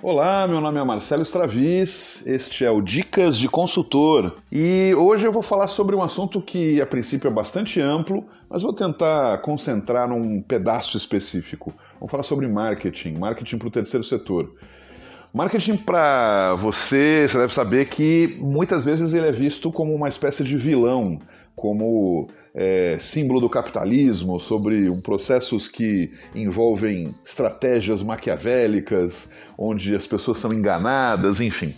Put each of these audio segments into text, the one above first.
Olá, meu nome é Marcelo Stravis, este é o Dicas de Consultor e hoje eu vou falar sobre um assunto que a princípio é bastante amplo, mas vou tentar concentrar num pedaço específico. Vamos falar sobre marketing, marketing para o terceiro setor. Marketing para você, você deve saber que muitas vezes ele é visto como uma espécie de vilão, como é, símbolo do capitalismo, sobre um processos que envolvem estratégias maquiavélicas, onde as pessoas são enganadas, enfim.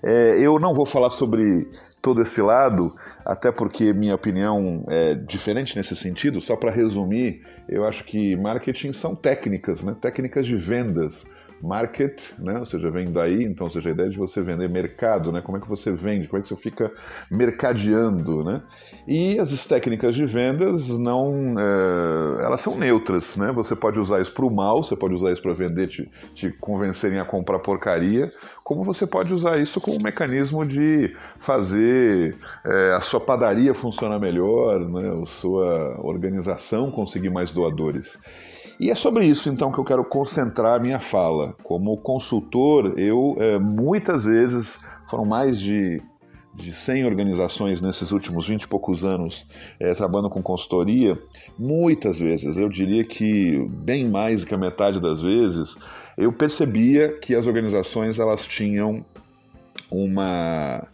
É, eu não vou falar sobre todo esse lado, até porque minha opinião é diferente nesse sentido. Só para resumir, eu acho que marketing são técnicas, né? técnicas de vendas market, né? ou seja, vem daí, então, ou seja, a ideia de você vender mercado, né? como é que você vende, como é que você fica mercadeando, né? E as técnicas de vendas não, é, elas são neutras, né? Você pode usar isso para o mal, você pode usar isso para vender, te, te convencerem a comprar porcaria, como você pode usar isso como um mecanismo de fazer é, a sua padaria funcionar melhor, né? a sua organização conseguir mais doadores. E é sobre isso então que eu quero concentrar a minha fala. Como consultor, eu é, muitas vezes, foram mais de, de 100 organizações nesses últimos 20 e poucos anos é, trabalhando com consultoria, muitas vezes, eu diria que bem mais que a metade das vezes, eu percebia que as organizações elas tinham uma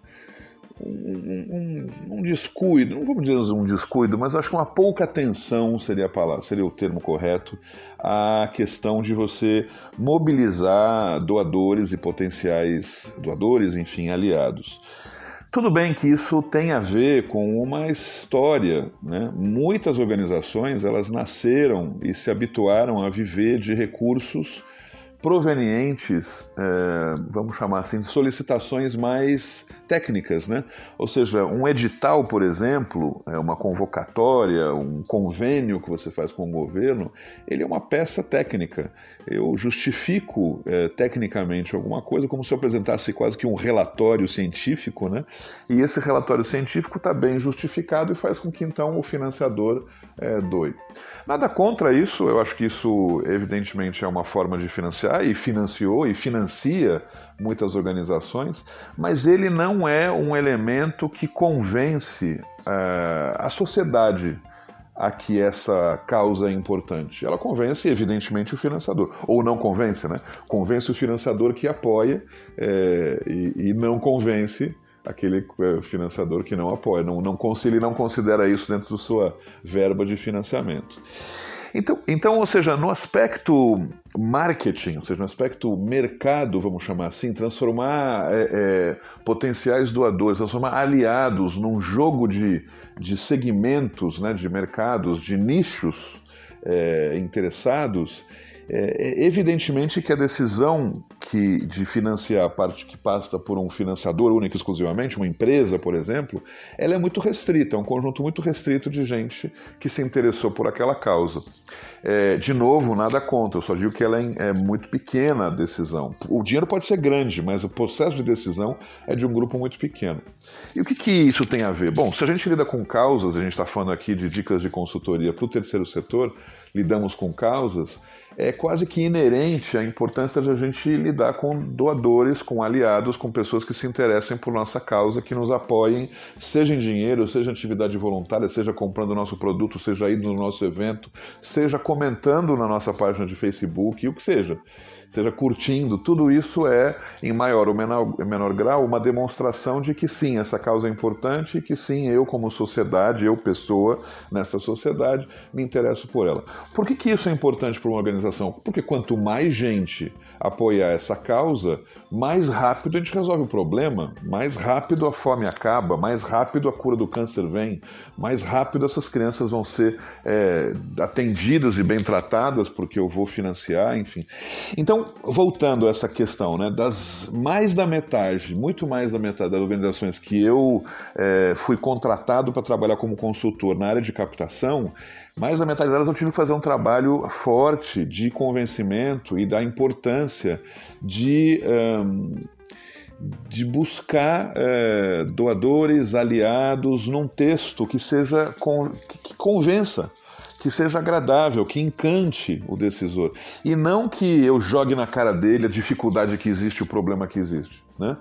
um, um, um, descuido, não vamos dizer um descuido, mas acho que uma pouca atenção seria a palavra, seria o termo correto, à questão de você mobilizar doadores e potenciais doadores, enfim, aliados. Tudo bem que isso tem a ver com uma história, né? Muitas organizações elas nasceram e se habituaram a viver de recursos provenientes, é, vamos chamar assim, de solicitações mais técnicas, né? Ou seja, um edital, por exemplo, é uma convocatória, um convênio que você faz com o governo, ele é uma peça técnica. Eu justifico é, tecnicamente alguma coisa como se eu apresentasse quase que um relatório científico, né? E esse relatório científico está bem justificado e faz com que então o financiador é, doe. Nada contra isso, eu acho que isso evidentemente é uma forma de financiar e financiou e financia muitas organizações, mas ele não é um elemento que convence uh, a sociedade a que essa causa é importante. Ela convence, evidentemente, o financiador. Ou não convence, né? Convence o financiador que apoia é, e, e, não convence aquele é, financiador que não apoia, não, não, ele não considera isso dentro da sua verba de financiamento. Então, então, ou seja, no aspecto marketing, ou seja, no aspecto mercado, vamos chamar assim, transformar é, é, potenciais doadores, transformar aliados num jogo de, de segmentos, né, de mercados, de nichos é, interessados, é, é, evidentemente que a decisão que, de financiar a parte que passa por um financiador único exclusivamente, uma empresa, por exemplo, ela é muito restrita, é um conjunto muito restrito de gente que se interessou por aquela causa. É, de novo, nada contra, eu só digo que ela é, é muito pequena a decisão. O dinheiro pode ser grande, mas o processo de decisão é de um grupo muito pequeno. E o que, que isso tem a ver? Bom, se a gente lida com causas, a gente está falando aqui de dicas de consultoria para o terceiro setor, lidamos com causas, é quase que inerente à importância de a gente lidar com doadores, com aliados, com pessoas que se interessem por nossa causa, que nos apoiem, seja em dinheiro, seja em atividade voluntária, seja comprando nosso produto, seja indo no nosso evento, seja comentando na nossa página de Facebook, o que seja seja curtindo, tudo isso é, em maior ou menor, menor grau, uma demonstração de que sim, essa causa é importante e que sim, eu como sociedade, eu pessoa nessa sociedade, me interesso por ela. Por que, que isso é importante para uma organização? Porque quanto mais gente apoiar essa causa, mais rápido a gente resolve o problema, mais rápido a fome acaba, mais rápido a cura do câncer vem, mais rápido essas crianças vão ser é, atendidas e bem tratadas porque eu vou financiar, enfim. Então, voltando a essa questão, né, das mais da metade, muito mais da metade das organizações que eu é, fui contratado para trabalhar como consultor na área de captação, mais da metade delas eu tive que fazer um trabalho forte de convencimento e da importância de, um, de buscar uh, doadores, aliados, num texto que seja que convença que seja agradável, que encante o decisor. E não que eu jogue na cara dele a dificuldade que existe, o problema que existe. Né?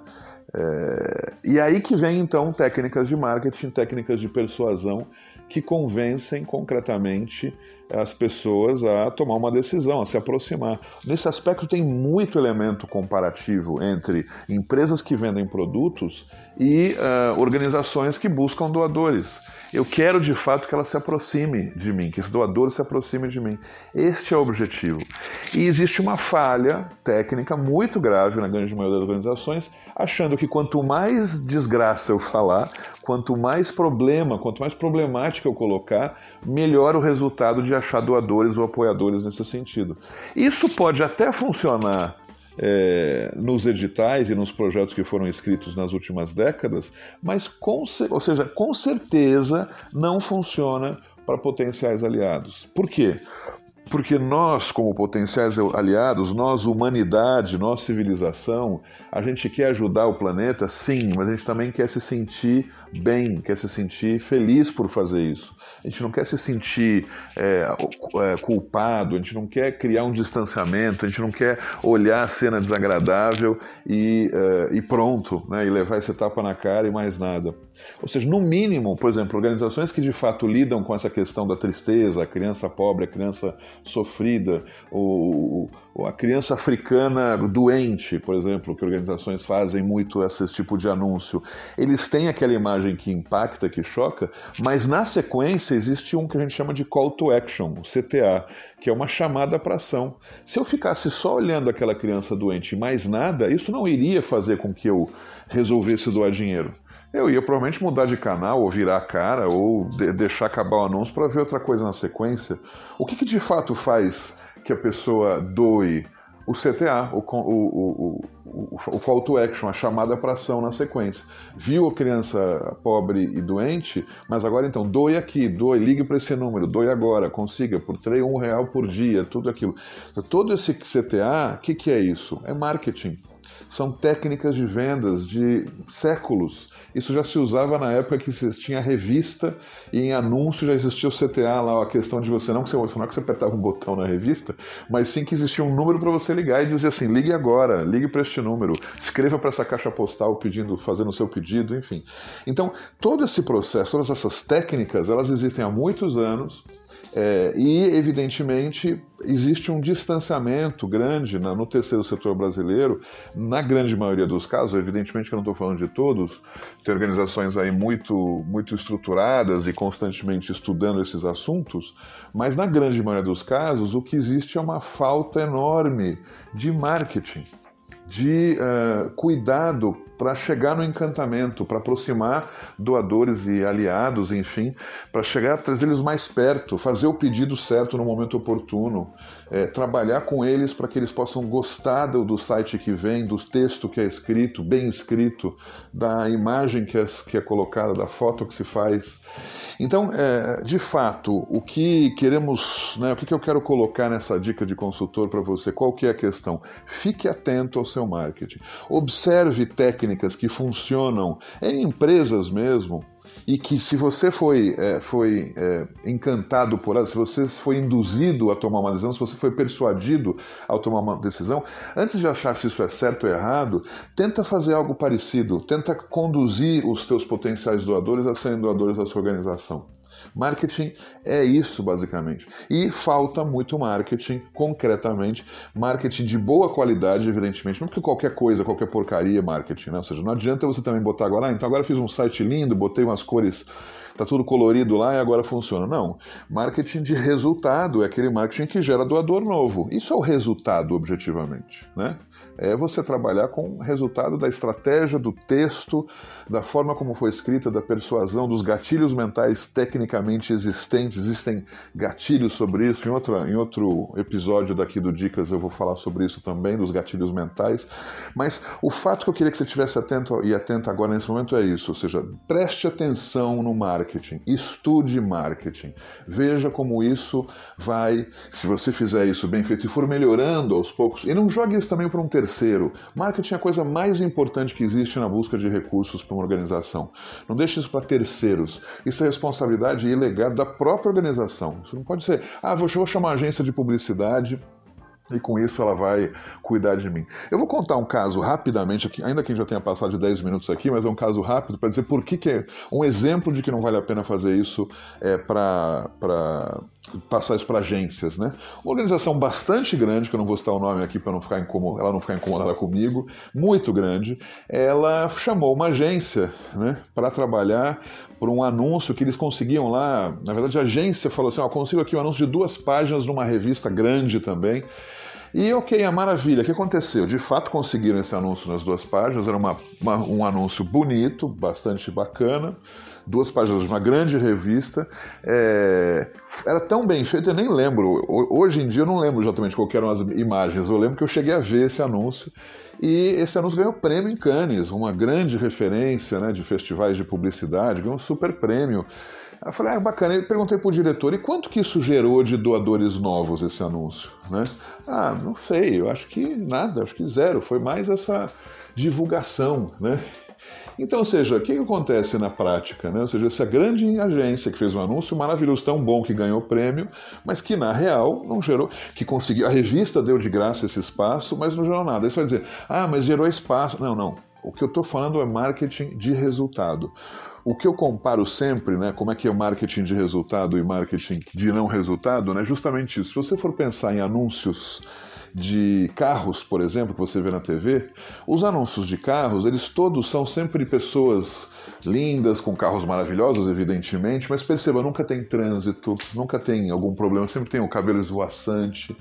É... E aí que vem então técnicas de marketing, técnicas de persuasão que convencem concretamente as pessoas a tomar uma decisão, a se aproximar. Nesse aspecto, tem muito elemento comparativo entre empresas que vendem produtos e uh, organizações que buscam doadores. Eu quero de fato que ela se aproxime de mim, que esse doador se aproxime de mim. Este é o objetivo. E existe uma falha técnica muito grave na grande maioria das organizações, achando que quanto mais desgraça eu falar, quanto mais problema, quanto mais problemática eu colocar, melhor o resultado de achar doadores ou apoiadores nesse sentido. Isso pode até funcionar é, nos editais e nos projetos que foram escritos nas últimas décadas, mas com, ou seja, com certeza não funciona para potenciais aliados. Por quê? Porque nós, como potenciais aliados, nós, humanidade, nós, civilização, a gente quer ajudar o planeta, sim, mas a gente também quer se sentir bem, quer se sentir feliz por fazer isso. A gente não quer se sentir é, é, culpado, a gente não quer criar um distanciamento, a gente não quer olhar a cena desagradável e, é, e pronto, né, e levar esse tapa na cara e mais nada. Ou seja, no mínimo, por exemplo, organizações que de fato lidam com essa questão da tristeza, a criança pobre, a criança sofrida, o, a criança africana doente, por exemplo, que organizações fazem muito esse tipo de anúncio, eles têm aquela imagem que impacta, que choca, mas na sequência existe um que a gente chama de call to action, o CTA, que é uma chamada para ação. Se eu ficasse só olhando aquela criança doente e mais nada, isso não iria fazer com que eu resolvesse doar dinheiro eu ia provavelmente mudar de canal, ou virar a cara, ou de deixar acabar o anúncio para ver outra coisa na sequência. O que, que de fato faz que a pessoa doe o CTA, o, o, o, o, call to action, a chamada para ação na sequência. Viu a criança pobre e doente, mas agora então, doe aqui, doe, ligue para esse número, doe agora, consiga por 3, um real por dia, tudo aquilo. Todo esse CTA, o que, que é isso? É marketing. São técnicas de vendas de séculos. Isso já se usava na época que tinha revista e em anúncio já existia o CTA lá, a questão de você não que você, não é que você apertava um botão na revista, mas sim que existia um número para você ligar e dizer assim: ligue agora, ligue para este número, escreva para essa caixa postal pedindo, fazendo o seu pedido, enfim. Então, todo esse processo, todas essas técnicas, elas existem há muitos anos é, e, evidentemente, existe um distanciamento grande no terceiro setor brasileiro, na grande maioria dos casos, evidentemente que eu não estou falando de todos, tem organizações aí muito, muito estruturadas e constantemente estudando esses assuntos, mas na grande maioria dos casos, o que existe é uma falta enorme de marketing de uh, cuidado para chegar no encantamento, para aproximar doadores e aliados, enfim, para chegar, trazer eles mais perto, fazer o pedido certo no momento oportuno, é, trabalhar com eles para que eles possam gostar do, do, site que vem, do texto que é escrito, bem escrito, da imagem que é, que é colocada, da foto que se faz. Então, é, de fato, o que queremos, né, o que eu quero colocar nessa dica de consultor para você, qual que é a questão? Fique atento ao seu marketing. Observe técnicas que funcionam em empresas mesmo, e que se você foi, é, foi é, encantado por ela, se você foi induzido a tomar uma decisão, se você foi persuadido a tomar uma decisão, antes de achar se isso é certo ou errado, tenta fazer algo parecido, tenta conduzir os teus potenciais doadores a serem doadores da sua organização. Marketing é isso, basicamente. E falta muito marketing, concretamente, marketing de boa qualidade, evidentemente. Não porque qualquer coisa, qualquer porcaria é marketing, né? Ou seja, não adianta você também botar agora, ah, então agora fiz um site lindo, botei umas cores tá tudo colorido lá e agora funciona. Não. Marketing de resultado é aquele marketing que gera doador novo. Isso é o resultado, objetivamente, né? É você trabalhar com o resultado da estratégia, do texto, da forma como foi escrita, da persuasão, dos gatilhos mentais tecnicamente existentes. Existem gatilhos sobre isso. Em, outra, em outro episódio daqui do Dicas eu vou falar sobre isso também, dos gatilhos mentais. Mas o fato que eu queria que você estivesse atento e atento agora nesse momento é isso. Ou seja, preste atenção no marketing, estude marketing, veja como isso vai, se você fizer isso bem feito e for melhorando aos poucos, e não jogue isso também para um terceiro terceiro. Marketing é a coisa mais importante que existe na busca de recursos para uma organização. Não deixe isso para terceiros. Isso é responsabilidade e legado da própria organização. Isso não pode ser, ah, vou chamar uma agência de publicidade e com isso ela vai cuidar de mim. Eu vou contar um caso rapidamente ainda que a gente já tenha passado de 10 minutos aqui, mas é um caso rápido para dizer por que, que é um exemplo de que não vale a pena fazer isso é, para passar isso para agências, né? Uma organização bastante grande, que eu não vou citar o nome aqui para não ficar incomod... ela não ficar incomodada comigo, muito grande, ela chamou uma agência, né, para trabalhar por um anúncio que eles conseguiam lá. Na verdade, a agência falou assim: ó, consigo aqui um anúncio de duas páginas numa revista grande também. E ok, a maravilha. O que aconteceu? De fato conseguiram esse anúncio nas duas páginas. Era uma, uma, um anúncio bonito, bastante bacana. Duas páginas de uma grande revista. É... Era tão bem feito, eu nem lembro. Hoje em dia eu não lembro exatamente qual eram as imagens. Eu lembro que eu cheguei a ver esse anúncio. E esse anúncio ganhou prêmio em Cannes, uma grande referência né, de festivais de publicidade, ganhou um super prêmio. Eu falei, ah, bacana. Eu perguntei para o diretor, e quanto que isso gerou de doadores novos, esse anúncio? Né? Ah, não sei, eu acho que nada, acho que zero. Foi mais essa divulgação, né? Então, ou seja, o que, acontece na prática? Né? Ou seja, essa grande agência que fez um anúncio maravilhoso, tão bom que ganhou prêmio, mas que na real não gerou, que conseguiu, a revista deu de graça esse espaço, mas não gerou nada. Aí você vai dizer, ah, mas gerou espaço. Não, não. O que eu estou falando é marketing de resultado. O que eu comparo sempre, né, como é que é marketing de resultado e marketing de não resultado, né, justamente isso. Se você for pensar em anúncios de carros, por exemplo, que você vê na TV, os anúncios de carros, eles todos são sempre pessoas lindas, com carros maravilhosos, evidentemente, mas perceba, nunca tem trânsito, nunca tem algum problema, sempre tem o cabelo esvoaçante.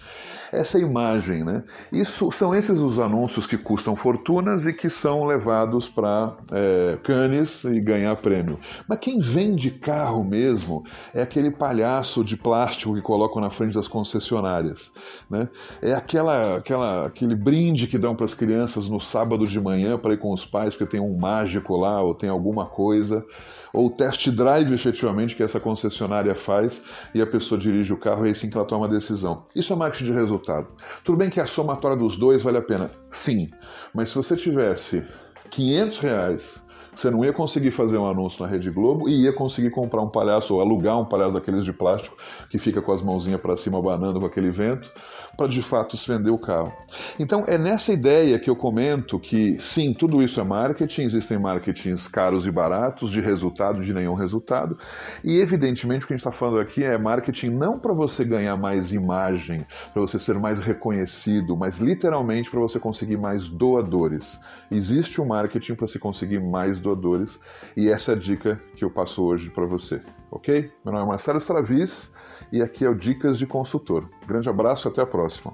Essa imagem, né? Isso são esses os anúncios que custam fortunas e que são levados para é, Cannes e ganhar prêmio. Mas quem vende carro mesmo é aquele palhaço de plástico que colocam na frente das concessionárias, né? É aquela, aquela, aquele brinde que dão para as crianças no sábado de manhã para ir com os pais porque tem um mágico lá ou tem alguma coisa, ou test drive efetivamente que essa concessionária faz e a pessoa dirige o carro e aí sim que ela toma a decisão. Isso é marketing de resultado. Tudo bem que a somatória dos dois vale a pena? Sim, mas se você tivesse 500 reais você não ia conseguir fazer um anúncio na Rede Globo e ia conseguir comprar um palhaço ou alugar um palhaço daqueles de plástico que fica com as mãozinhas para cima abanando com aquele vento para de fato se vender o carro. Então é nessa ideia que eu comento que sim, tudo isso é marketing, existem marketings caros e baratos, de resultado, de nenhum resultado, e evidentemente o que a gente está falando aqui é marketing não para você ganhar mais imagem, para você ser mais reconhecido, mas literalmente para você conseguir mais doadores. Existe um marketing para se conseguir mais doadores e essa é a dica que eu passo hoje para você, ok? Meu nome é Marcelo Stravis e aqui é o Dicas de Consultor. Grande abraço e até a próxima.